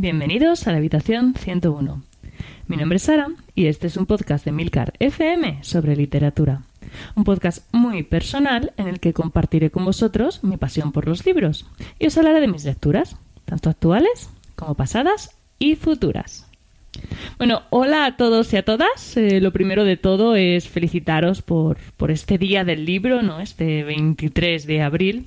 Bienvenidos a la habitación 101. Mi nombre es Sara y este es un podcast de Milcar FM sobre literatura. Un podcast muy personal en el que compartiré con vosotros mi pasión por los libros y os hablaré de mis lecturas, tanto actuales como pasadas y futuras. Bueno, hola a todos y a todas. Eh, lo primero de todo es felicitaros por, por este día del libro, ¿no? Este 23 de abril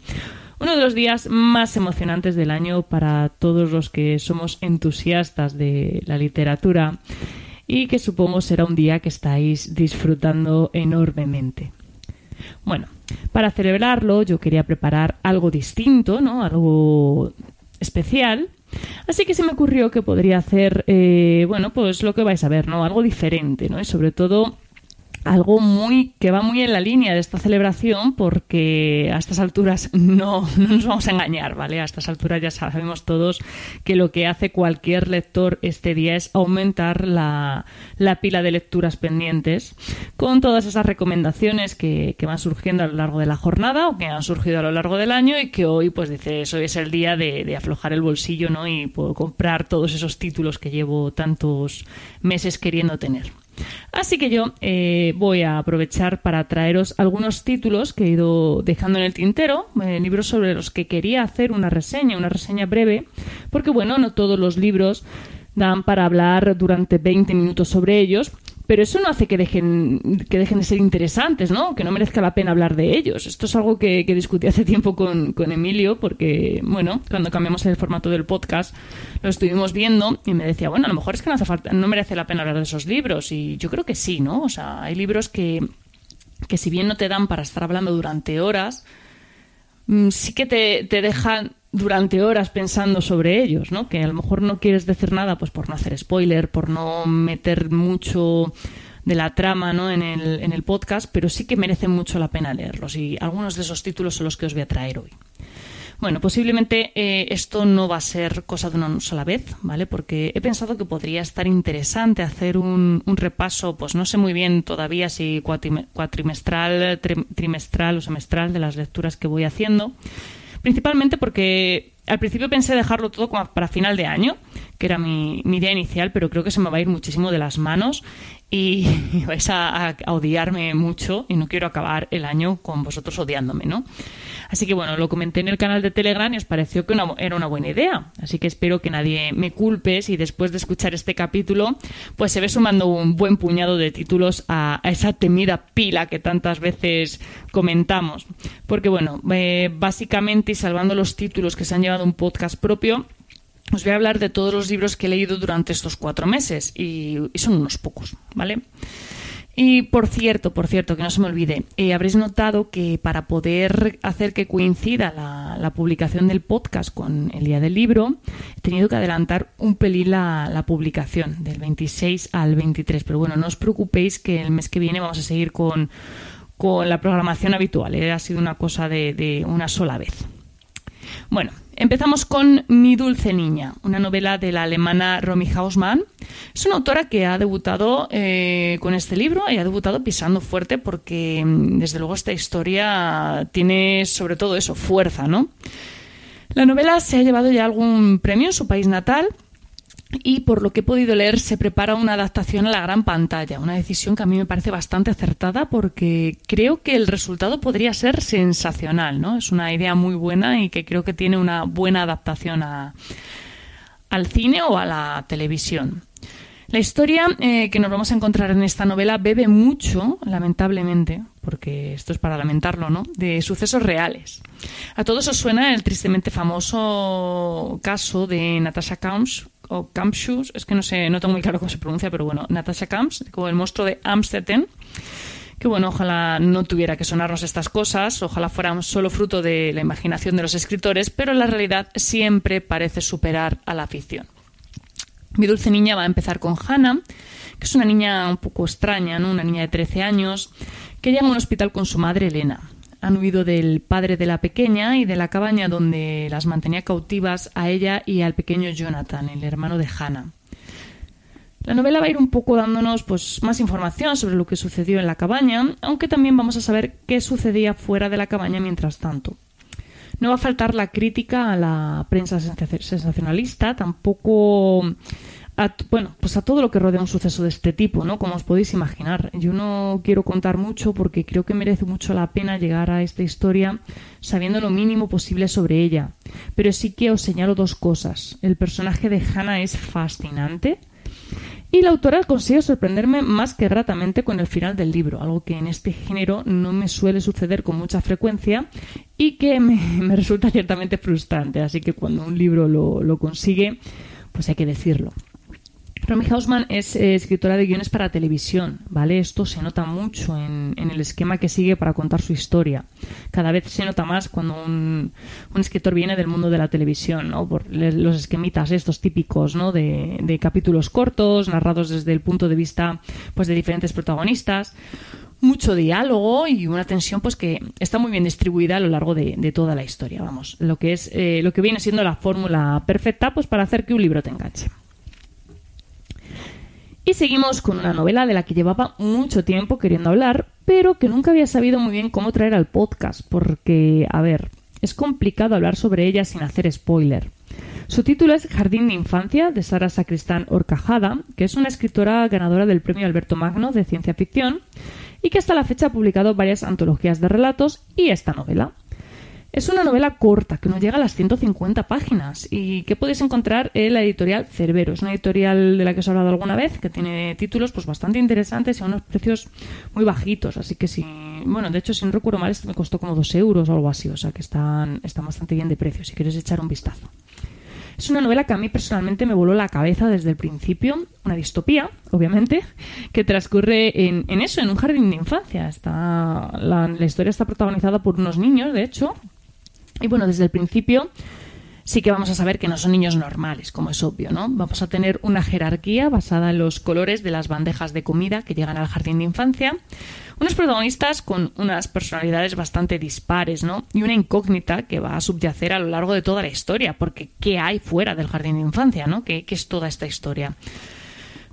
uno de los días más emocionantes del año para todos los que somos entusiastas de la literatura y que supongo será un día que estáis disfrutando enormemente. Bueno, para celebrarlo yo quería preparar algo distinto, ¿no? Algo especial. Así que se me ocurrió que podría hacer, eh, bueno, pues lo que vais a ver, ¿no? Algo diferente, ¿no? Y sobre todo algo muy que va muy en la línea de esta celebración porque a estas alturas no, nos vamos a engañar, ¿vale? A estas alturas ya sabemos todos que lo que hace cualquier lector este día es aumentar la, pila de lecturas pendientes con todas esas recomendaciones que, van surgiendo a lo largo de la jornada o que han surgido a lo largo del año y que hoy pues dices hoy es el día de, de aflojar el bolsillo, ¿no? Y puedo comprar todos esos títulos que llevo tantos meses queriendo tener. Así que yo eh, voy a aprovechar para traeros algunos títulos que he ido dejando en el tintero, eh, libros sobre los que quería hacer una reseña, una reseña breve, porque bueno, no todos los libros dan para hablar durante 20 minutos sobre ellos, pero eso no hace que dejen, que dejen de ser interesantes, ¿no? Que no merezca la pena hablar de ellos. Esto es algo que, discutí hace tiempo con, Emilio, porque, bueno, cuando cambiamos el formato del podcast, lo estuvimos viendo y me decía, bueno, a lo mejor es que no hace falta, no merece la pena hablar de esos libros. Y yo creo que sí, ¿no? O sea, hay libros que, que si bien no te dan para estar hablando durante horas, mm, sí que te, te dejan durante horas pensando sobre ellos, ¿no? Que a lo mejor no quieres decir nada, pues por no hacer spoiler, por no meter mucho de la trama ¿no? en, el, en el podcast, pero sí que merece mucho la pena leerlos. Y algunos de esos títulos son los que os voy a traer hoy. Bueno, posiblemente eh, esto no va a ser cosa de una sola vez, ¿vale? Porque he pensado que podría estar interesante hacer un, un repaso, pues no sé muy bien todavía si cuatrimestral, trimestral o semestral de las lecturas que voy haciendo principalmente porque al principio pensé dejarlo todo para final de año, que era mi, mi, idea inicial, pero creo que se me va a ir muchísimo de las manos y vais a, odiarme mucho y no quiero acabar el año con vosotros odiándome, ¿no? Así que bueno, lo comenté en el canal de Telegram y os pareció que era una buena idea. Así que espero que nadie me culpe si después de escuchar este capítulo, pues se ve sumando un buen puñado de títulos a, esa temida pila que tantas veces comentamos. Porque bueno, eh, básicamente y salvando los títulos que se han llevado un podcast propio, os voy a hablar de todos los libros que he leído durante estos cuatro meses y, son unos pocos, ¿vale? Y por cierto, por cierto, que no se me olvide, eh, habréis notado que para poder hacer que coincida la, publicación del podcast con el día del libro, he tenido que adelantar un pelín la, publicación del 26 al 23. Pero bueno, no os preocupéis que el mes que viene vamos a seguir con, la programación habitual. ¿eh? Ha sido una cosa de, de una sola vez. Bueno, Empezamos con Mi dulce niña, una novela de la alemana Romy Hausmann. Es una autora que ha debutado eh, con este libro y ha debutado pisando fuerte porque, mm, desde luego, esta historia tiene sobre todo eso, fuerza, ¿no? La novela se ha llevado ya algún premio en su país natal y por lo que he podido leer se prepara una adaptación a la gran pantalla, una decisión que a mí me parece bastante acertada porque creo que el resultado podría ser sensacional, ¿no? Es una idea muy buena y que creo que tiene una buena adaptación al cine o a la televisión. La historia eh, que nos vamos a encontrar en esta novela bebe mucho, lamentablemente, porque esto es para lamentarlo, ¿no? De sucesos reales. A todos os suena el tristemente famoso caso de Natasha Kamps, o Campshus, es que no sé, no tengo muy claro cómo se pronuncia, pero bueno, Natasha Camps, como el monstruo de Amstetten, que bueno, ojalá no tuviera que sonarnos estas cosas, ojalá fueran solo fruto de la imaginación de los escritores, pero la realidad siempre parece superar a la ficción. Mi dulce niña va a empezar con Hannah, que es una niña un poco extraña, ¿no? una niña de 13 años, que llega a un hospital con su madre Elena han huido del padre de la pequeña y de la cabaña donde las mantenía cautivas a ella y al pequeño Jonathan, el hermano de Hannah. La novela va a ir un poco dándonos pues, más información sobre lo que sucedió en la cabaña, aunque también vamos a saber qué sucedía fuera de la cabaña mientras tanto. No va a faltar la crítica a la prensa sensacionalista, tampoco a, bueno, pues a todo lo que rodea un suceso de este tipo, ¿no? Como os podéis imaginar. Yo no quiero contar mucho porque creo que merece mucho la pena llegar a esta historia sabiendo lo mínimo posible sobre ella. Pero sí que os señalo dos cosas. El personaje de Hannah es fascinante. Y la autora consigue sorprenderme más que gratamente con el final del libro, algo que en este género no me suele suceder con mucha frecuencia y que me, resulta ciertamente frustrante. Así que cuando un libro lo, lo consigue, pues hay que decirlo. Romy Hausman es eh, escritora de guiones para televisión, ¿vale? Esto se nota mucho en, el esquema que sigue para contar su historia. Cada vez se nota más cuando un, escritor viene del mundo de la televisión, ¿no? Por los esquemitas estos típicos, ¿no? De, capítulos cortos, narrados desde el punto de vista, pues, de diferentes protagonistas mucho diálogo y una tensión pues que está muy bien distribuida a lo largo de, toda la historia vamos lo que es eh, lo que viene siendo la fórmula perfecta pues para hacer que un libro te enganche y seguimos con una novela de la que llevaba mucho tiempo queriendo hablar, pero que nunca había sabido muy bien cómo traer al podcast, porque, a ver, es complicado hablar sobre ella sin hacer spoiler. Su título es Jardín de Infancia, de Sara Sacristán Orcajada, que es una escritora ganadora del premio Alberto Magno de ciencia ficción y que hasta la fecha ha publicado varias antologías de relatos y esta novela. Es una novela corta que no llega a las 150 páginas y que podéis encontrar en la editorial Cerbero. Es una editorial de la que os he hablado alguna vez que tiene títulos pues bastante interesantes y a unos precios muy bajitos. Así que si, bueno, de hecho, si no recuerdo mal, esto me costó como 2 euros o algo así. O sea que están, están bastante bien de precio si quieres echar un vistazo. Es una novela que a mí personalmente me voló la cabeza desde el principio, una distopía, obviamente, que transcurre en, eso, en un jardín de infancia. Está, la historia está protagonizada por unos niños, de hecho, y bueno, desde el principio sí que vamos a saber que no son niños normales, como es obvio, ¿no? Vamos a tener una jerarquía basada en los colores de las bandejas de comida que llegan al jardín de infancia, unos protagonistas con unas personalidades bastante dispares, ¿no? Y una incógnita que va a subyacer a lo largo de toda la historia, porque ¿qué hay fuera del jardín de infancia, ¿no? ¿Qué, qué es toda esta historia?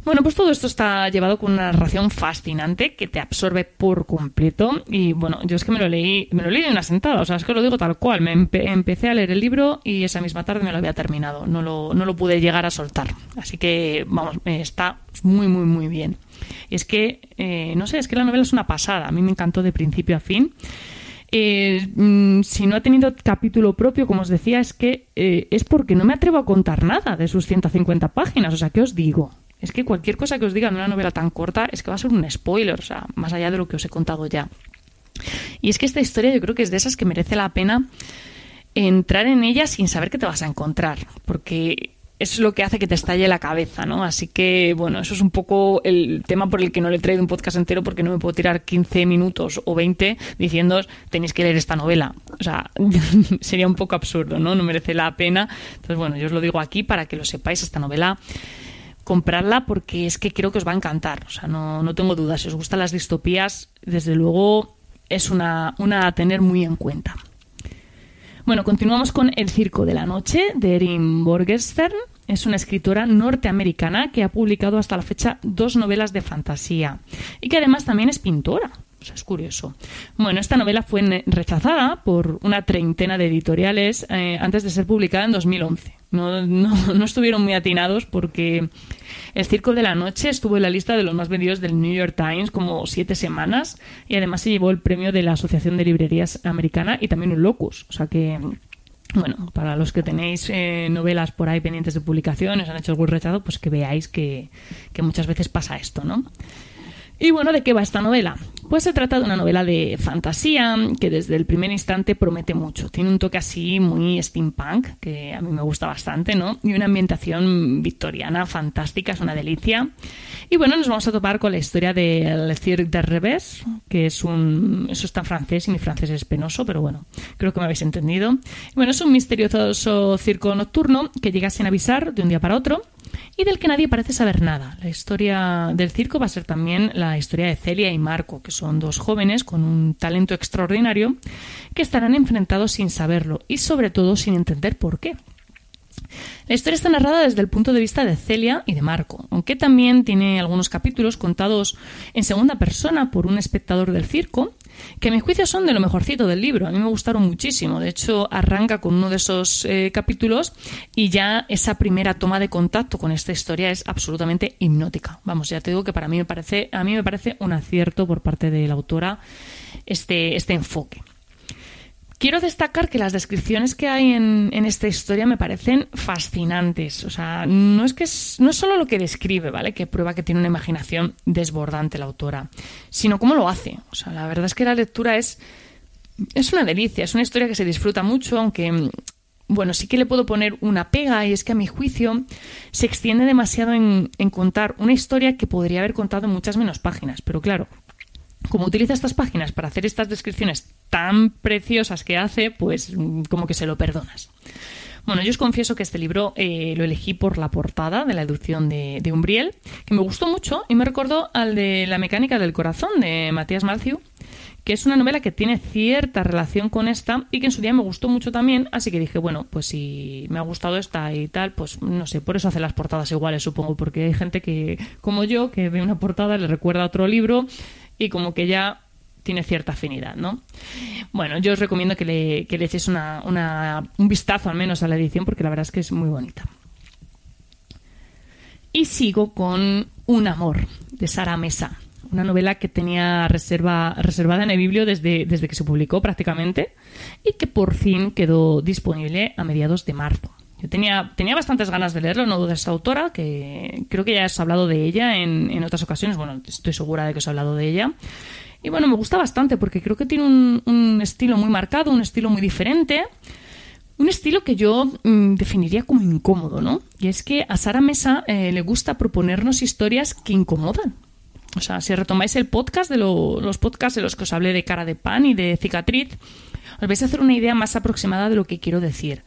Bueno, pues todo esto está llevado con una narración fascinante que te absorbe por completo. Y bueno, yo es que me lo leí, me lo leí de una sentada, o sea, es que lo digo tal cual. Me empecé a leer el libro y esa misma tarde me lo había terminado. No lo, no lo pude llegar a soltar. Así que, vamos, está muy, muy, muy bien. Es que, eh, no sé, es que la novela es una pasada. A mí me encantó de principio a fin. Eh, mm, si no ha tenido capítulo propio, como os decía, es que eh, es porque no me atrevo a contar nada de sus 150 páginas. O sea, ¿qué os digo? Es que cualquier cosa que os diga en una novela tan corta es que va a ser un spoiler, o sea, más allá de lo que os he contado ya. Y es que esta historia yo creo que es de esas que merece la pena entrar en ella sin saber qué te vas a encontrar, porque es lo que hace que te estalle la cabeza, ¿no? Así que, bueno, eso es un poco el tema por el que no le he traído un podcast entero porque no me puedo tirar 15 minutos o 20 diciendo tenéis que leer esta novela. O sea, sería un poco absurdo, ¿no? No merece la pena. Entonces, bueno, yo os lo digo aquí para que lo sepáis, esta novela comprarla porque es que creo que os va a encantar. O sea, no, no tengo dudas. Si os gustan las distopías, desde luego es una, una a tener muy en cuenta. Bueno, continuamos con El Circo de la Noche de Erin Borgestern. Es una escritora norteamericana que ha publicado hasta la fecha dos novelas de fantasía y que además también es pintora. O sea, es curioso. Bueno, esta novela fue rechazada por una treintena de editoriales eh, antes de ser publicada en 2011. No, no, no, estuvieron muy atinados porque El Circo de la Noche estuvo en la lista de los más vendidos del New York Times como siete semanas y además se llevó el premio de la Asociación de Librerías Americana y también un Locus. O sea que, bueno, para los que tenéis eh, novelas por ahí pendientes de publicación, os han hecho algún rechazo, pues que veáis que, que muchas veces pasa esto, ¿no? Y bueno, ¿de qué va esta novela? Pues se trata de una novela de fantasía que desde el primer instante promete mucho. Tiene un toque así muy steampunk, que a mí me gusta bastante, ¿no? Y una ambientación victoriana fantástica, es una delicia. Y bueno, nos vamos a topar con la historia de Le Cirque de Revés, que es un... Eso está en francés y mi francés es penoso, pero bueno, creo que me habéis entendido. bueno, es un misterioso circo nocturno que llega sin avisar de un día para otro y del que nadie parece saber nada. La historia del circo va a ser también la historia de Celia y Marco, que son dos jóvenes con un talento extraordinario que estarán enfrentados sin saberlo y sobre todo sin entender por qué. La historia está narrada desde el punto de vista de Celia y de Marco, aunque también tiene algunos capítulos contados en segunda persona por un espectador del circo que a mi juicio son de lo mejorcito del libro. A mí me gustaron muchísimo. De hecho, arranca con uno de esos eh, capítulos y ya esa primera toma de contacto con esta historia es absolutamente hipnótica. Vamos, ya te digo que para mí me parece, a mí me parece un acierto por parte de la autora este, este enfoque. Quiero destacar que las descripciones que hay en, esta historia me parecen fascinantes. O sea, no es que no es solo lo que describe, ¿vale? Que prueba que tiene una imaginación desbordante la autora, sino cómo lo hace. O sea, la verdad es que la lectura es, es una delicia, es una historia que se disfruta mucho, aunque bueno, sí que le puedo poner una pega y es que a mi juicio se extiende demasiado en, en, contar una historia que podría haber contado en muchas menos páginas. Pero claro, como utiliza estas páginas para hacer estas descripciones tan preciosas que hace, pues mm, como que se lo perdonas. Bueno, yo os confieso que este libro eh, lo elegí por la portada de la edición de, de, Umbriel, que me gustó mucho y me recordó al de La mecánica del corazón de Matías Matthew, que es una novela que tiene cierta relación con esta y que en su día me gustó mucho también, así que dije, bueno, pues si me ha gustado esta y tal, pues no sé, por eso hace las portadas iguales, supongo, porque hay gente que, como yo, que ve una portada, le recuerda a otro libro y como que ya tiene cierta afinidad, ¿no? Bueno, yo os recomiendo que le, que le echéis un vistazo al menos a la edición porque la verdad es que es muy bonita. Y sigo con Un amor, de Sara Mesa, una novela que tenía reserva, reservada en el biblio desde, desde que se publicó prácticamente y que por fin quedó disponible a mediados de marzo. Yo tenía, tenía bastantes ganas de leerlo, no de esa autora, que creo que ya has hablado de ella en, en otras ocasiones. Bueno, estoy segura de que os he hablado de ella. Y bueno, me gusta bastante porque creo que tiene un, un estilo muy marcado, un estilo muy diferente. Un estilo que yo mm, definiría como incómodo, ¿no? Y es que a Sara Mesa eh, le gusta proponernos historias que incomodan. O sea, si retomáis el podcast de los podcasts de los que os hablé de cara de pan y de cicatriz, os vais a hacer una idea más aproximada de lo que quiero decir.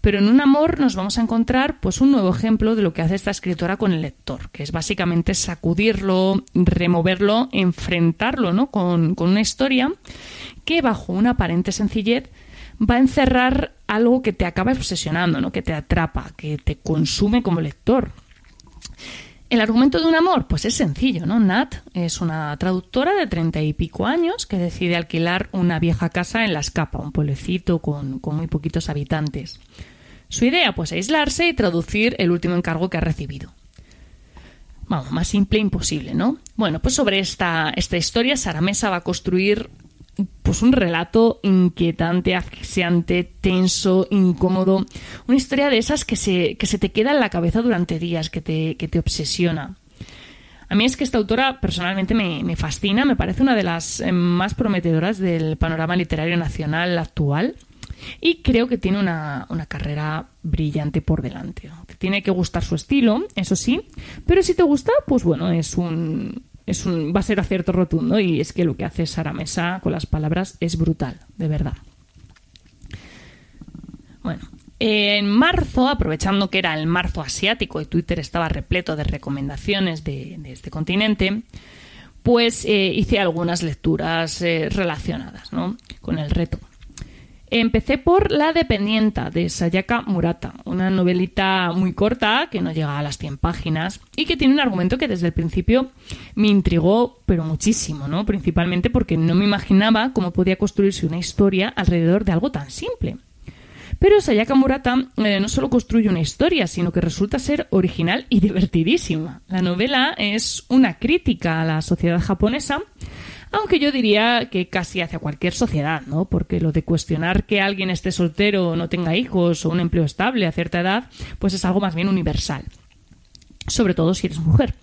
Pero en un amor nos vamos a encontrar pues un nuevo ejemplo de lo que hace esta escritora con el lector, que es básicamente sacudirlo, removerlo, enfrentarlo ¿no? con, con una historia que bajo una aparente sencillez va a encerrar algo que te acaba obsesionando, ¿no? que te atrapa, que te consume como lector. El argumento de un amor, pues es sencillo, ¿no? Nat es una traductora de treinta y pico años que decide alquilar una vieja casa en La Escapa, un pueblecito con, con muy poquitos habitantes. Su idea, pues, aislarse y traducir el último encargo que ha recibido. Vamos, más simple imposible, ¿no? Bueno, pues sobre esta, esta historia, Sara Mesa va a construir pues un relato inquietante, asfixiante, tenso, incómodo. Una historia de esas que se, que se te queda en la cabeza durante días, que te, que te obsesiona. A mí es que esta autora personalmente me, me, fascina, me parece una de las eh, más prometedoras del panorama literario nacional actual y creo que tiene una, una carrera brillante por delante. Te tiene que gustar su estilo, eso sí, pero si te gusta, pues bueno, es un, es un, va a ser acierto rotundo y es que lo que hace Sara Mesa con las palabras es brutal, de verdad. Bueno, en marzo, aprovechando que era el marzo asiático y Twitter estaba repleto de recomendaciones de, este continente, pues eh, hice algunas lecturas eh, relacionadas ¿no? con el reto. Empecé por La dependienta de Sayaka Murata, una novelita muy corta que no llega a las 100 páginas y que tiene un argumento que desde el principio me intrigó, pero muchísimo, ¿no? Principalmente porque no me imaginaba cómo podía construirse una historia alrededor de algo tan simple. Pero Sayaka Murata eh, no solo construye una historia, sino que resulta ser original y divertidísima. La novela es una crítica a la sociedad japonesa aunque yo diría que casi hacia cualquier sociedad, ¿no? Porque lo de cuestionar que alguien esté soltero o no tenga hijos o un empleo estable a cierta edad, pues es algo más bien universal. Sobre todo si eres mujer.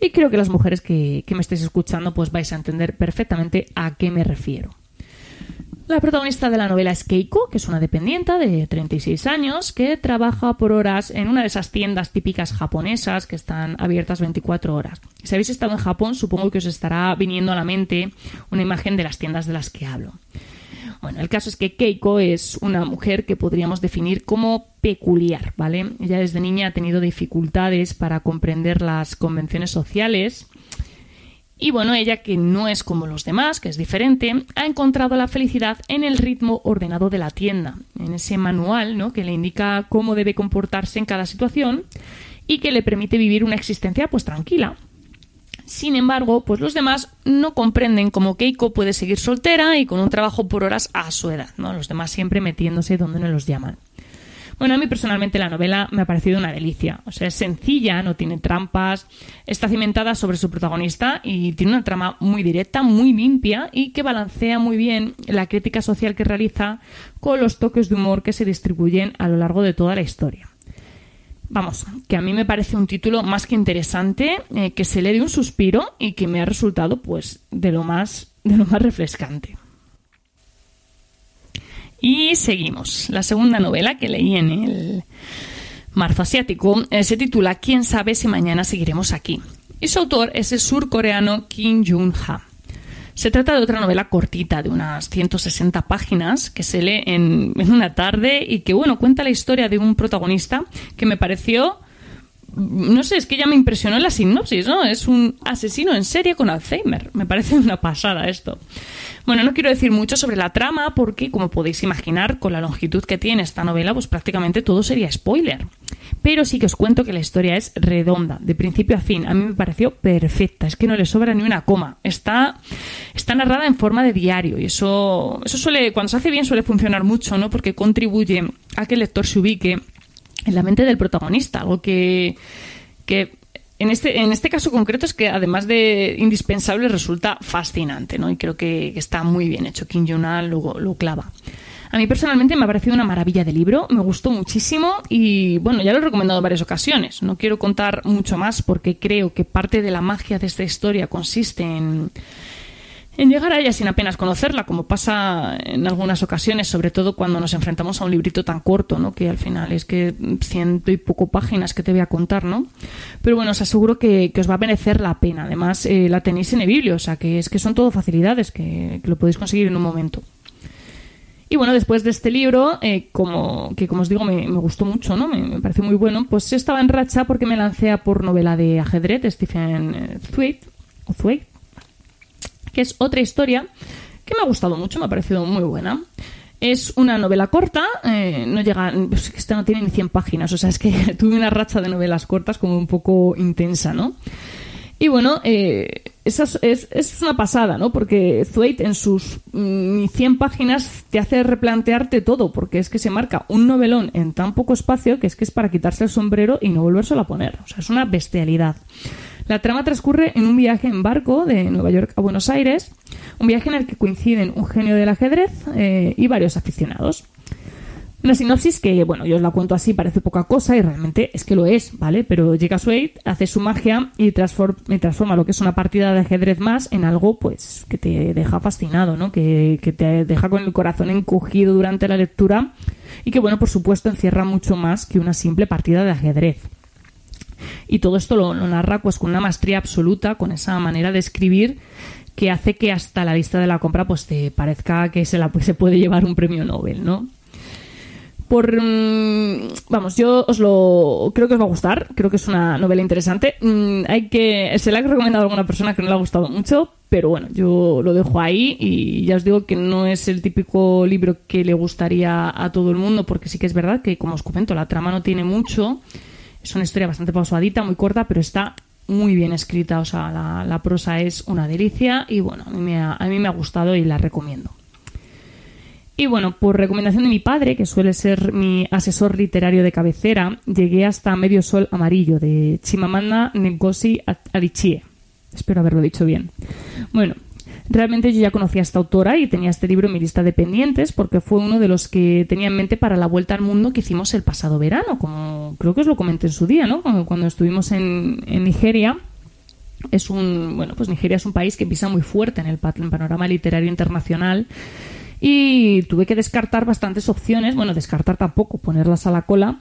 Y creo que las mujeres que, que me estéis escuchando pues vais a entender perfectamente a qué me refiero. La protagonista de la novela es Keiko, que es una dependienta de 36 años que trabaja por horas en una de esas tiendas típicas japonesas que están abiertas 24 horas. Si habéis estado en Japón, supongo que os estará viniendo a la mente una imagen de las tiendas de las que hablo. Bueno, el caso es que Keiko es una mujer que podríamos definir como peculiar, ¿vale? Ella desde niña ha tenido dificultades para comprender las convenciones sociales y bueno, ella que no es como los demás, que es diferente, ha encontrado la felicidad en el ritmo ordenado de la tienda, en ese manual ¿no? que le indica cómo debe comportarse en cada situación y que le permite vivir una existencia pues tranquila. Sin embargo, pues los demás no comprenden cómo Keiko puede seguir soltera y con un trabajo por horas a su edad, ¿no? Los demás siempre metiéndose donde no los llaman. Bueno, a mí personalmente la novela me ha parecido una delicia. O sea, es sencilla, no tiene trampas, está cimentada sobre su protagonista y tiene una trama muy directa, muy limpia y que balancea muy bien la crítica social que realiza con los toques de humor que se distribuyen a lo largo de toda la historia. Vamos, que a mí me parece un título más que interesante, eh, que se lee de un suspiro y que me ha resultado pues de lo más, de lo más refrescante. Y seguimos. La segunda novela que leí en el marzo asiático eh, se titula ¿Quién sabe si mañana seguiremos aquí? Y su autor es el surcoreano Kim Jun-ha. Se trata de otra novela cortita de unas 160 páginas que se lee en, en, una tarde y que, bueno, cuenta la historia de un protagonista que me pareció no sé, es que ya me impresionó la sinopsis, ¿no? Es un asesino en serie con Alzheimer. Me parece una pasada esto. Bueno, no quiero decir mucho sobre la trama porque, como podéis imaginar, con la longitud que tiene esta novela, pues prácticamente todo sería spoiler. Pero sí que os cuento que la historia es redonda, de principio a fin. A mí me pareció perfecta, es que no le sobra ni una coma. Está, está narrada en forma de diario y eso, eso suele, cuando se hace bien suele funcionar mucho, ¿no? Porque contribuye a que el lector se ubique en la mente del protagonista, algo que, que en este, en este caso concreto es que además de indispensable resulta fascinante, ¿no? Y creo que, está muy bien hecho. Kim Jong-un lo, lo clava. A mí personalmente me ha parecido una maravilla de libro, me gustó muchísimo y bueno, ya lo he recomendado en varias ocasiones. No quiero contar mucho más porque creo que parte de la magia de esta historia consiste en en llegar a ella sin apenas conocerla, como pasa en algunas ocasiones, sobre todo cuando nos enfrentamos a un librito tan corto, ¿no? Que al final es que ciento y poco páginas que te voy a contar, ¿no? Pero bueno, os aseguro que, os va a merecer la pena. Además, eh, la tenéis en e o sea, que es que son todo facilidades, que, lo podéis conseguir en un momento. Y bueno, después de este libro, eh, como, que como os digo me, gustó mucho, ¿no? Me, parece muy bueno, pues estaba en racha porque me lancé a por novela de ajedrez Stephen Thwaite, o que es otra historia que me ha gustado mucho, me ha parecido muy buena. Es una novela corta, eh, no llega, pues esta no tiene ni 100 páginas, o sea, es que tuve una racha de novelas cortas como un poco intensa, ¿no? Y bueno, eh, esa es, una pasada, ¿no? Porque Thwaite en sus 100 mm, páginas te hace replantearte todo, porque es que se marca un novelón en tan poco espacio que es que es para quitarse el sombrero y no volvérselo a poner. O sea, es una bestialidad. La trama transcurre en un viaje en barco de Nueva York a Buenos Aires, un viaje en el que coinciden un genio del ajedrez eh, y varios aficionados. Una sinopsis que, bueno, yo os la cuento así, parece poca cosa y realmente es que lo es, ¿vale? Pero llega Suede, hace su magia y, transforma lo que es una partida de ajedrez más en algo, pues, que te deja fascinado, ¿no? Que, que te deja con el corazón encogido durante la lectura y que, bueno, por supuesto, encierra mucho más que una simple partida de ajedrez. Y todo esto lo, narra pues con una maestría absoluta, con esa manera de escribir que hace que hasta la lista de la compra pues te parezca que se, la, se puede llevar un premio Nobel, ¿no? Por, mm, vamos, yo os lo creo que os va a gustar, creo que es una novela interesante. Mm, hay que se la he recomendado a alguna persona que no le ha gustado mucho, pero bueno, yo lo dejo ahí y ya os digo que no es el típico libro que le gustaría a todo el mundo, porque sí que es verdad que como os comento, la trama no tiene mucho es una historia bastante pausadita, muy corta, pero está muy bien escrita. O sea, la, prosa es una delicia y bueno, a mí, me ha, a mí me ha gustado y la recomiendo. Y bueno, por recomendación de mi padre, que suele ser mi asesor literario de cabecera, llegué hasta Medio Sol Amarillo de Chimamanda Ngozi Adichie. Espero haberlo dicho bien. Bueno, Realmente yo ya conocía a esta autora y tenía este libro en mi lista de pendientes porque fue uno de los que tenía en mente para la vuelta al mundo que hicimos el pasado verano, como creo que os lo comenté en su día, ¿no? Cuando estuvimos en, Nigeria. Es un, bueno, pues Nigeria es un país que pisa muy fuerte en el panorama literario internacional y tuve que descartar bastantes opciones, bueno, descartar tampoco, ponerlas a la cola,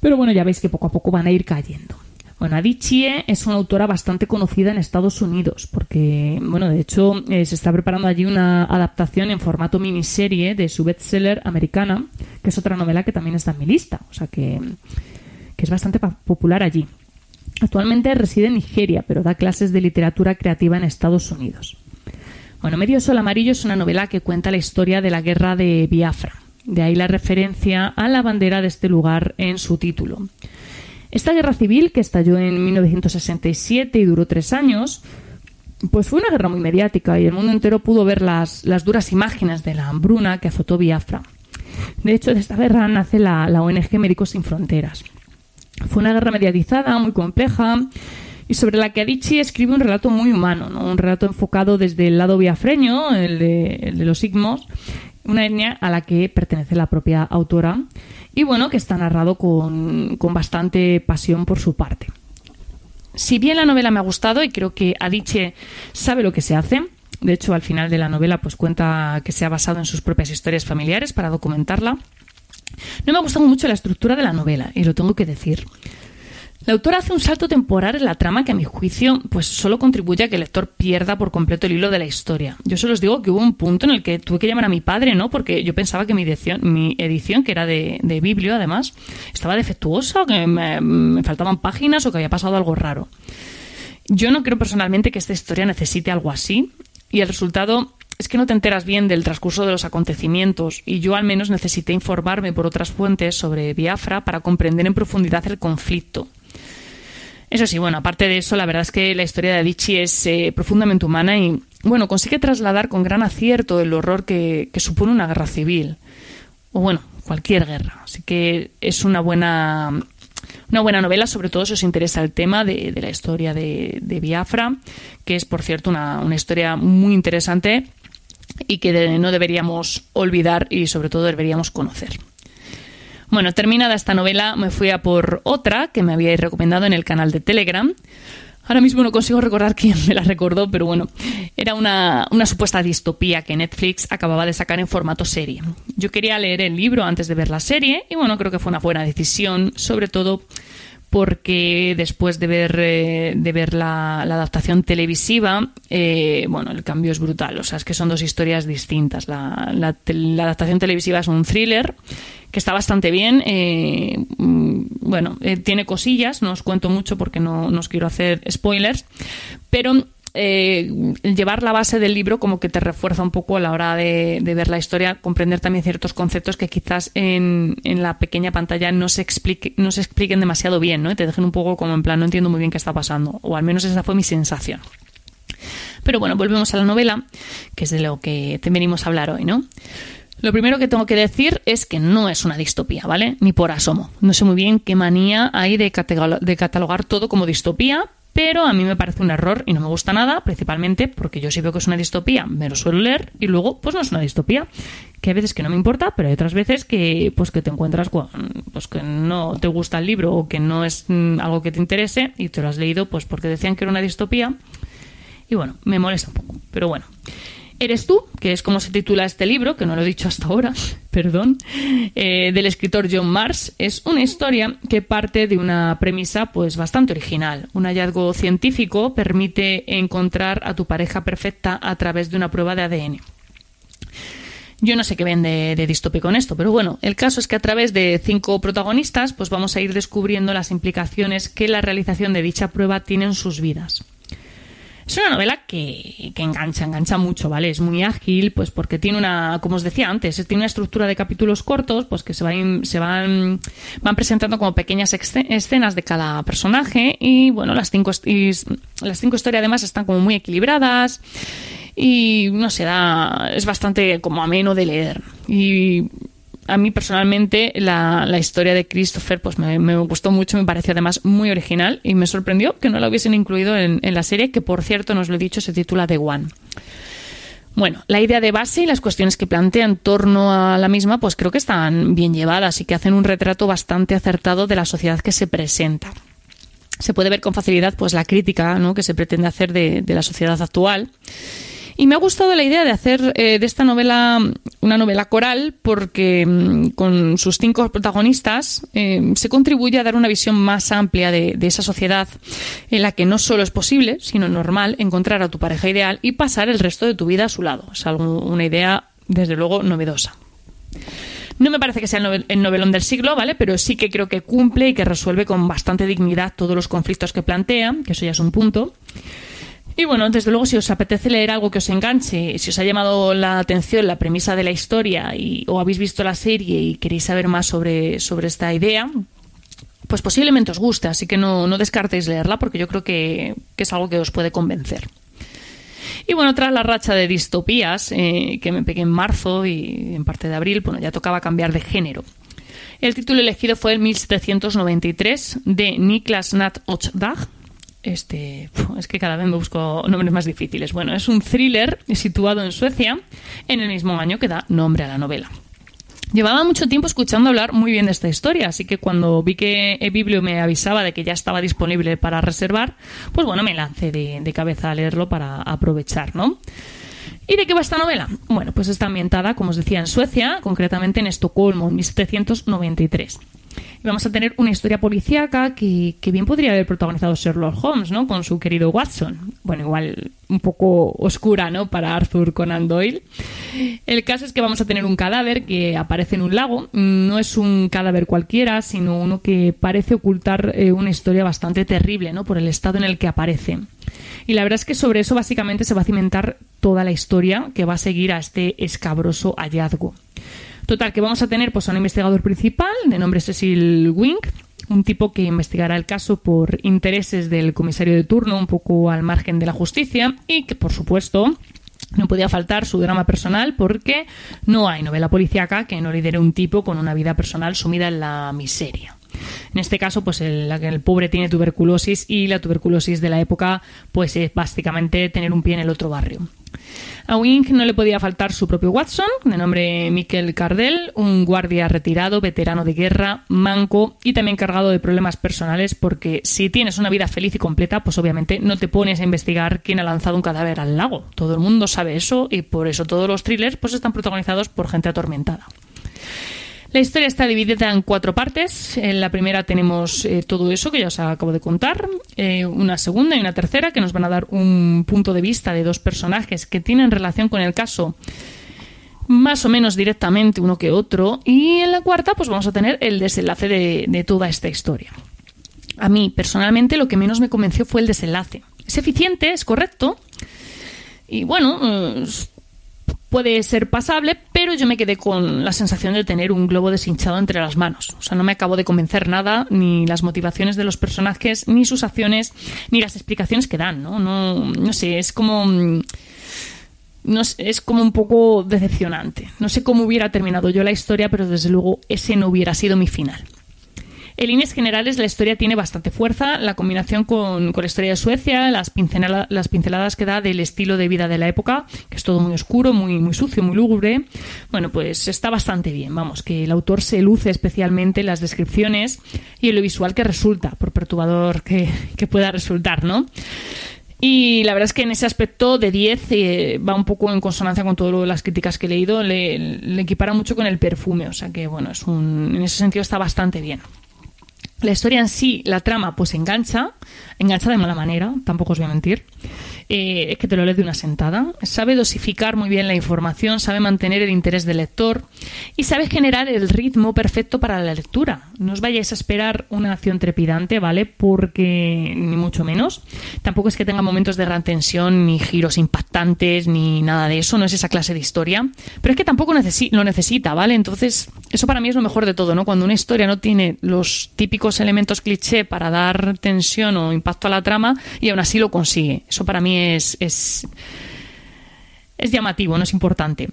pero bueno, ya veis que poco a poco van a ir cayendo. Bueno, Adichie es una autora bastante conocida en Estados Unidos, porque, bueno, de hecho, eh, se está preparando allí una adaptación en formato miniserie de su bestseller americana, que es otra novela que también está en mi lista, o sea que, que es bastante popular allí. Actualmente reside en Nigeria, pero da clases de literatura creativa en Estados Unidos. Bueno, Medio Sol Amarillo es una novela que cuenta la historia de la guerra de Biafra. De ahí la referencia a la bandera de este lugar en su título. Esta guerra civil, que estalló en 1967 y duró tres años, pues fue una guerra muy mediática y el mundo entero pudo ver las, las duras imágenes de la hambruna que azotó Biafra. De hecho, de esta guerra nace la, la ONG Médicos Sin Fronteras. Fue una guerra mediatizada, muy compleja, y sobre la que Adichie escribe un relato muy humano, ¿no? un relato enfocado desde el lado biafreño, el de, el de los sigmos, una etnia a la que pertenece la propia autora, y bueno, que está narrado con, con bastante pasión por su parte. Si bien la novela me ha gustado y creo que Adichie sabe lo que se hace, de hecho al final de la novela pues cuenta que se ha basado en sus propias historias familiares para documentarla, no me ha gustado mucho la estructura de la novela, y lo tengo que decir. La autora hace un salto temporal en la trama que a mi juicio pues solo contribuye a que el lector pierda por completo el hilo de la historia. Yo solo os digo que hubo un punto en el que tuve que llamar a mi padre, ¿no? Porque yo pensaba que mi edición, mi edición que era de, de biblio además, estaba defectuosa, que me, me faltaban páginas o que había pasado algo raro. Yo no creo personalmente que esta historia necesite algo así y el resultado es que no te enteras bien del transcurso de los acontecimientos y yo al menos necesité informarme por otras fuentes sobre Biafra para comprender en profundidad el conflicto. Eso sí, bueno, aparte de eso, la verdad es que la historia de Adichie es eh, profundamente humana y, bueno, consigue trasladar con gran acierto el horror que, que, supone una guerra civil. O, bueno, cualquier guerra. Así que es una buena, una buena novela, sobre todo si os interesa el tema de, de la historia de, de, Biafra, que es, por cierto, una, una historia muy interesante y que no deberíamos olvidar y, sobre todo, deberíamos conocer. Bueno, terminada esta novela, me fui a por otra que me habíais recomendado en el canal de Telegram. Ahora mismo no consigo recordar quién me la recordó, pero bueno, era una, una, supuesta distopía que Netflix acababa de sacar en formato serie. Yo quería leer el libro antes de ver la serie y bueno, creo que fue una buena decisión, sobre todo porque después de ver, eh, de ver la, adaptación televisiva, eh, bueno, el cambio es brutal. O sea, es que son dos historias distintas. La, adaptación televisiva es un thriller que está bastante bien. Eh, bueno, eh, tiene cosillas, no os cuento mucho porque no, no os quiero hacer spoilers, pero eh, llevar la base del libro como que te refuerza un poco a la hora de, ver la historia, comprender también ciertos conceptos que quizás en, la pequeña pantalla no se, expliquen demasiado bien, ¿no? Te dejen un poco como en plan, no entiendo muy bien qué está pasando, o al menos esa fue mi sensación. Pero bueno, volvemos a la novela, que es de lo que te venimos a hablar hoy, ¿no? Lo primero que tengo que decir es que no es una distopía, ¿vale? Ni por asomo. No sé muy bien qué manía hay de, de catalogar todo como distopía, pero a mí me parece un error y no me gusta nada, principalmente porque yo sí veo que es una distopía, me lo suelo leer y luego pues no es una distopía, que hay veces que no me importa, pero hay otras veces que pues que te encuentras con pues que no te gusta el libro o que no es mm, algo que te interese y te lo has leído pues porque decían que era una distopía y bueno, me molesta un poco, pero bueno. Eres tú, que es como se titula este libro, que no lo he dicho hasta ahora, perdón, eh, del escritor John Mars, es una historia que parte de una premisa pues bastante original. Un hallazgo científico permite encontrar a tu pareja perfecta a través de una prueba de ADN. Yo no sé qué ven de, de en esto, pero bueno, el caso es que a través de cinco protagonistas, pues vamos a ir descubriendo las implicaciones que la realización de dicha prueba tiene en sus vidas. Es una novela que, que, engancha, engancha mucho, ¿vale? Es muy ágil, pues porque tiene una, como os decía antes, tiene una estructura de capítulos cortos, pues que se van, se van, van presentando como pequeñas escenas de cada personaje y, bueno, las cinco, las cinco historias además están como muy equilibradas y, no sé, da, es bastante como ameno de leer. Y a mí personalmente la, la, historia de Christopher pues me, me, gustó mucho, me pareció además muy original y me sorprendió que no la hubiesen incluido en, en la serie, que por cierto, nos lo he dicho, se titula The One. Bueno, la idea de base y las cuestiones que plantea en torno a la misma, pues creo que están bien llevadas y que hacen un retrato bastante acertado de la sociedad que se presenta. Se puede ver con facilidad pues la crítica ¿no? que se pretende hacer de, de la sociedad actual y me ha gustado la idea de hacer eh, de esta novela una novela coral porque mm, con sus cinco protagonistas eh, se contribuye a dar una visión más amplia de, de, esa sociedad en la que no solo es posible, sino normal encontrar a tu pareja ideal y pasar el resto de tu vida a su lado. Es algo, una idea, desde luego, novedosa. No me parece que sea el novelón del siglo, ¿vale? Pero sí que creo que cumple y que resuelve con bastante dignidad todos los conflictos que plantea, que eso ya es un punto. Y bueno, desde luego, si os apetece leer algo que os enganche, si os ha llamado la atención la premisa de la historia y, o habéis visto la serie y queréis saber más sobre, sobre esta idea, pues posiblemente os guste, así que no, no descartéis leerla porque yo creo que, es algo que os puede convencer. Y bueno, tras la racha de distopías eh, que me pegué en marzo y en parte de abril, bueno, ya tocaba cambiar de género. El título elegido fue el 1793 de Niklas Nat Ochdag. Este, es que cada vez me busco nombres más difíciles. Bueno, es un thriller situado en Suecia en el mismo año que da nombre a la novela. Llevaba mucho tiempo escuchando hablar muy bien de esta historia, así que cuando vi que Biblio me avisaba de que ya estaba disponible para reservar, pues bueno, me lancé de, de cabeza a leerlo para aprovechar, ¿no? ¿Y de qué va esta novela? Bueno, pues está ambientada, como os decía, en Suecia, concretamente en Estocolmo, en 1793 vamos a tener una historia policíaca que, bien podría haber protagonizado Sherlock Holmes, ¿no? Con su querido Watson. Bueno, igual un poco oscura, ¿no? Para Arthur Conan Doyle. El caso es que vamos a tener un cadáver que aparece en un lago. No es un cadáver cualquiera, sino uno que parece ocultar eh, una historia bastante terrible, ¿no? Por el estado en el que aparece. Y la verdad es que sobre eso básicamente se va a cimentar toda la historia que va a seguir a este escabroso hallazgo. Total, que vamos a tener pues, a un investigador principal de nombre Cecil Wink, un tipo que investigará el caso por intereses del comisario de turno, un poco al margen de la justicia, y que, por supuesto, no podía faltar su drama personal porque no hay novela policíaca que no lidere un tipo con una vida personal sumida en la miseria. En este caso, pues el, pobre tiene tuberculosis y la tuberculosis de la época, pues es básicamente tener un pie en el otro barrio. A Wink no le podía faltar su propio Watson, de nombre Michael Cardell, un guardia retirado, veterano de guerra, manco y también cargado de problemas personales, porque si tienes una vida feliz y completa, pues obviamente no te pones a investigar quién ha lanzado un cadáver al lago. Todo el mundo sabe eso y por eso todos los thrillers pues están protagonizados por gente atormentada. La historia está dividida en cuatro partes. En la primera tenemos eh, todo eso que ya os acabo de contar, eh, una segunda y una tercera que nos van a dar un punto de vista de dos personajes que tienen relación con el caso más o menos directamente uno que otro y en la cuarta pues vamos a tener el desenlace de, toda esta historia. A mí personalmente lo que menos me convenció fue el desenlace. Es eficiente, es correcto y bueno, eh, puede ser pasable, pero yo me quedé con la sensación de tener un globo deshinchado entre las manos. O sea, no me acabo de convencer nada, ni las motivaciones de los personajes, ni sus acciones, ni las explicaciones que dan, ¿no? No, no sé, es como... Mm, no, es como un poco decepcionante. No sé cómo hubiera terminado yo la historia, pero desde luego ese no hubiera sido mi final. En líneas generales, la historia tiene bastante fuerza. La combinación con, la historia de Suecia, las, pinceladas que da del estilo de vida de la época, que es todo muy oscuro, muy, muy sucio, muy lúgubre, bueno, pues está bastante bien. Vamos, que el autor se luce especialmente en las descripciones y en lo visual que resulta, por perturbador que, pueda resultar, ¿no? Y la verdad es que en ese aspecto de 10 eh, va un poco en consonancia con todas las críticas que he leído, le, le, equipara mucho con el perfume, o sea que bueno, es un, en ese sentido está bastante bien. La historia en sí, la trama, pues engancha, engancha de mala manera, tampoco os voy a mentir. Eh, es que te lo lees de una sentada. Sabe dosificar muy bien la información, sabe mantener el interés del lector y sabe generar el ritmo perfecto para la lectura. No os vayáis a esperar una acción trepidante, ¿vale? Porque ni mucho menos. Tampoco es que tenga momentos de gran tensión, ni giros impactantes, ni nada de eso. No es esa clase de historia. Pero es que tampoco lo necesita, ¿vale? Entonces, eso para mí es lo mejor de todo, ¿no? Cuando una historia no tiene los típicos elementos cliché para dar tensión o impacto a la trama y aún así lo consigue. Eso para mí es, es, llamativo, no es importante.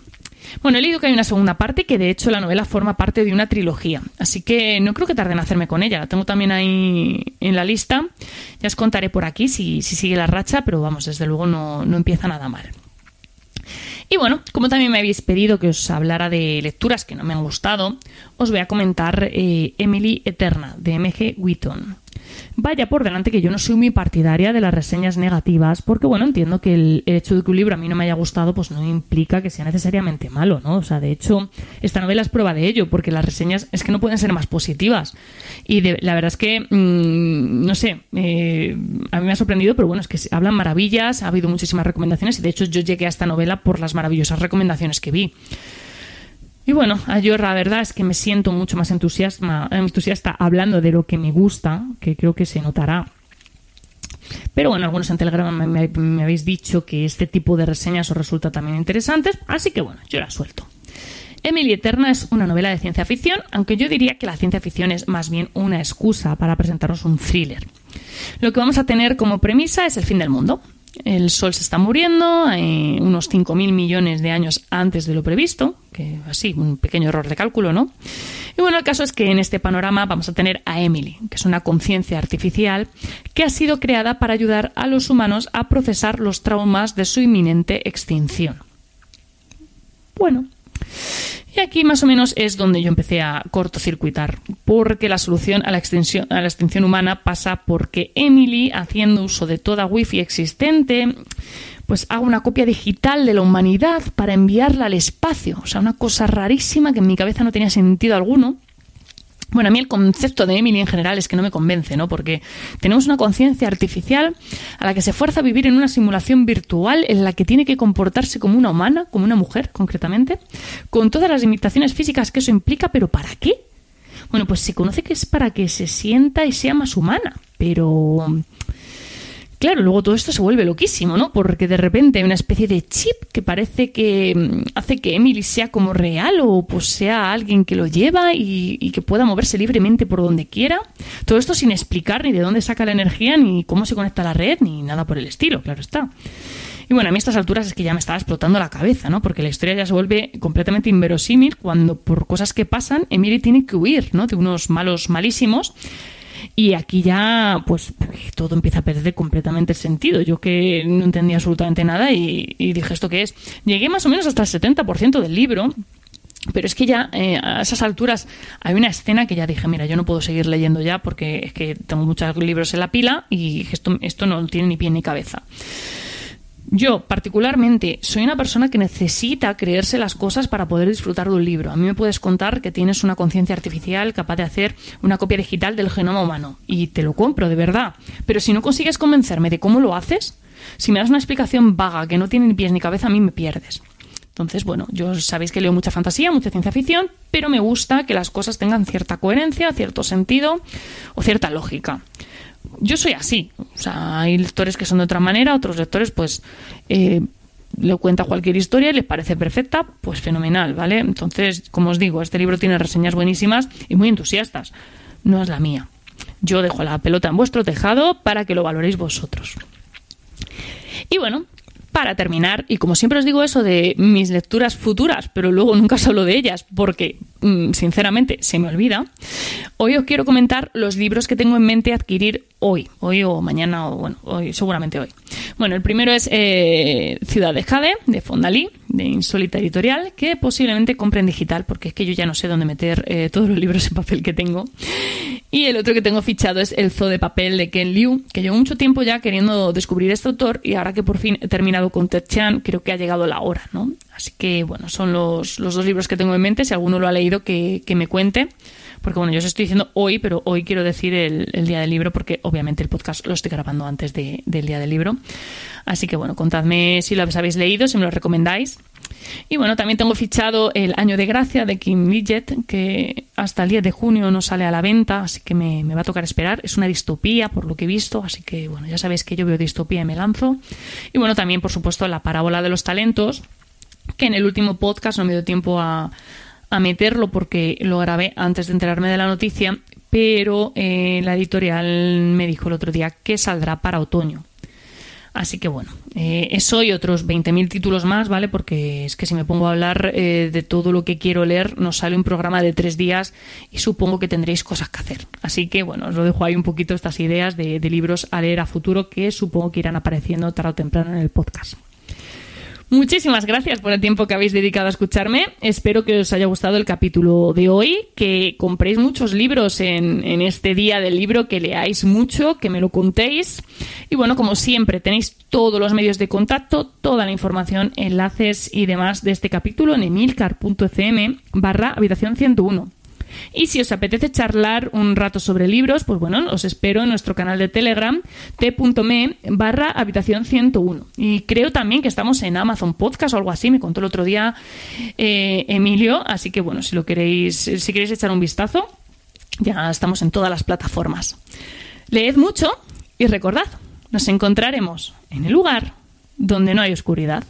Bueno, he leído que hay una segunda parte que de hecho la novela forma parte de una trilogía, así que no creo que tarde en hacerme con ella. La tengo también ahí en la lista. Ya os contaré por aquí si, sigue la racha, pero vamos, desde luego no, empieza nada mal. Y bueno, como también me habéis pedido que os hablara de lecturas que no me han gustado, os voy a comentar eh, Emily Eterna de MG Wheaton. Vaya por delante que yo no soy muy partidaria de las reseñas negativas, porque bueno, entiendo que el, hecho de que un libro a mí no me haya gustado, pues no implica que sea necesariamente malo, ¿no? O sea, de hecho, esta novela es prueba de ello, porque las reseñas es que no pueden ser más positivas. Y la verdad es que, mm, no sé, eh, a mí me ha sorprendido, pero bueno, es que hablan maravillas, ha habido muchísimas recomendaciones, y de hecho yo llegué a esta novela por las maravillosas recomendaciones que vi. Y bueno, yo la verdad es que me siento mucho más entusiasta hablando de lo que me gusta, que creo que se notará. Pero bueno, algunos en Telegram me, habéis dicho que este tipo de reseñas os resulta también interesantes, así que bueno, yo la suelto. Emily Eterna es una novela de ciencia ficción, aunque yo diría que la ciencia ficción es más bien una excusa para presentarnos un thriller. Lo que vamos a tener como premisa es el fin del mundo. El Sol se está muriendo eh, unos 5.000 millones de años antes de lo previsto, que así, un pequeño error de cálculo, ¿no? Y bueno, el caso es que en este panorama vamos a tener a Emily, que es una conciencia artificial que ha sido creada para ayudar a los humanos a procesar los traumas de su inminente extinción. Bueno, y aquí más o menos es donde yo empecé a cortocircuitar, porque la solución a la, extinción, a la extinción humana pasa porque Emily, haciendo uso de toda wifi existente, pues haga una copia digital de la humanidad para enviarla al espacio. O sea, una cosa rarísima que en mi cabeza no tenía sentido alguno. Bueno, a mí el concepto de Emily en general es que no me convence, ¿no? Porque tenemos una conciencia artificial a la que se fuerza a vivir en una simulación virtual en la que tiene que comportarse como una humana, como una mujer, concretamente, con todas las limitaciones físicas que eso implica, pero ¿para qué? Bueno, pues se conoce que es para que se sienta y sea más humana, pero Claro, luego todo esto se vuelve loquísimo, ¿no? Porque de repente hay una especie de chip que parece que mm, hace que Emily sea como real o pues sea alguien que lo lleva y, y, que pueda moverse libremente por donde quiera. Todo esto sin explicar ni de dónde saca la energía, ni cómo se conecta a la red, ni nada por el estilo, claro está. Y bueno, a mí a estas alturas es que ya me estaba explotando la cabeza, ¿no? Porque la historia ya se vuelve completamente inverosímil cuando por cosas que pasan, Emily tiene que huir, ¿no? De unos malos malísimos y aquí ya, pues, todo empieza a perder completamente sentido. Yo que no entendía absolutamente nada y, dije, ¿esto qué es? Llegué más o menos hasta el 70% del libro. Pero es que ya eh, a esas alturas hay una escena que ya dije, mira, yo no puedo seguir leyendo ya porque es que tengo muchos libros en la pila y esto, esto no tiene ni pie ni cabeza. Yo, particularmente, soy una persona que necesita creerse las cosas para poder disfrutar de un libro. A mí me puedes contar que tienes una conciencia artificial capaz de hacer una copia digital del genoma humano. Y te lo compro, de verdad. Pero si no consigues convencerme de cómo lo haces, si me das una explicación vaga que no tiene ni pies ni cabeza, a mí me pierdes. Entonces, bueno, yo sabéis que leo mucha fantasía, mucha ciencia ficción, pero me gusta que las cosas tengan cierta coherencia, cierto sentido o cierta lógica yo soy así. O sea, hay lectores que son de otra manera, otros lectores, pues, eh, le cuenta cualquier historia y les parece perfecta, pues fenomenal, ¿vale? Entonces, como os digo, este libro tiene reseñas buenísimas y muy entusiastas. No es la mía. Yo dejo la pelota en vuestro tejado para que lo valoréis vosotros. Y bueno, para terminar, y como siempre os digo eso de mis lecturas futuras, pero luego nunca os hablo de ellas porque mm, sinceramente se me olvida, hoy os quiero comentar los libros que tengo en mente adquirir hoy, hoy o mañana o bueno, hoy seguramente hoy. Bueno, el primero es eh, Ciudad de Jade de Fondalí, de Insólita Editorial, que posiblemente compre en digital porque es que yo ya no sé dónde meter eh, todos los libros en papel que tengo. Y el otro que tengo fichado es El Zoo de Papel de Ken Liu, que llevo mucho tiempo ya queriendo descubrir este autor y ahora que por fin he terminado con Ted Chan, creo que ha llegado la hora, ¿no? Así que, bueno, son los, los dos libros que tengo en mente. Si alguno lo ha leído, que, que me cuente. Porque, bueno, yo os estoy diciendo hoy, pero hoy quiero decir el, el día del libro porque obviamente el podcast lo estoy grabando antes de, del día del libro. Así que, bueno, contadme si lo habéis leído, si me lo recomendáis. Y bueno, también tengo fichado El Año de Gracia de Kim Midget, que hasta el 10 de junio no sale a la venta, así que me, va a tocar esperar. Es una distopía, por lo que he visto, así que bueno, ya sabéis que yo veo distopía y me lanzo. Y bueno, también, por supuesto, La Parábola de los Talentos, que en el último podcast no me dio tiempo a, meterlo porque lo grabé antes de enterarme de la noticia, pero eh, la editorial me dijo el otro día que saldrá para otoño. Así que bueno, eh, eso y otros 20.000 títulos más, ¿vale? Porque es que si me pongo a hablar eh, de todo lo que quiero leer, nos sale un programa de tres días y supongo que tendréis cosas que hacer. Así que bueno, os lo dejo ahí un poquito estas ideas de, de libros a leer a futuro que supongo que irán apareciendo tarde o temprano en el podcast. Muchísimas gracias por el tiempo que habéis dedicado a escucharme. Espero que os haya gustado el capítulo de hoy, que compréis muchos libros en, en, este día del libro, que leáis mucho, que me lo contéis. Y bueno, como siempre, tenéis todos los medios de contacto, toda la información, enlaces y demás de este capítulo en emilcar.fm barra habitación 101. Y si os apetece charlar un rato sobre libros, pues bueno, os espero en nuestro canal de Telegram, t.me barra habitación 101. Y creo también que estamos en Amazon Podcast o algo así, me contó el otro día eh, Emilio, así que bueno, si lo queréis, si queréis echar un vistazo, ya estamos en todas las plataformas. Leed mucho y recordad, nos encontraremos en el lugar donde no hay oscuridad.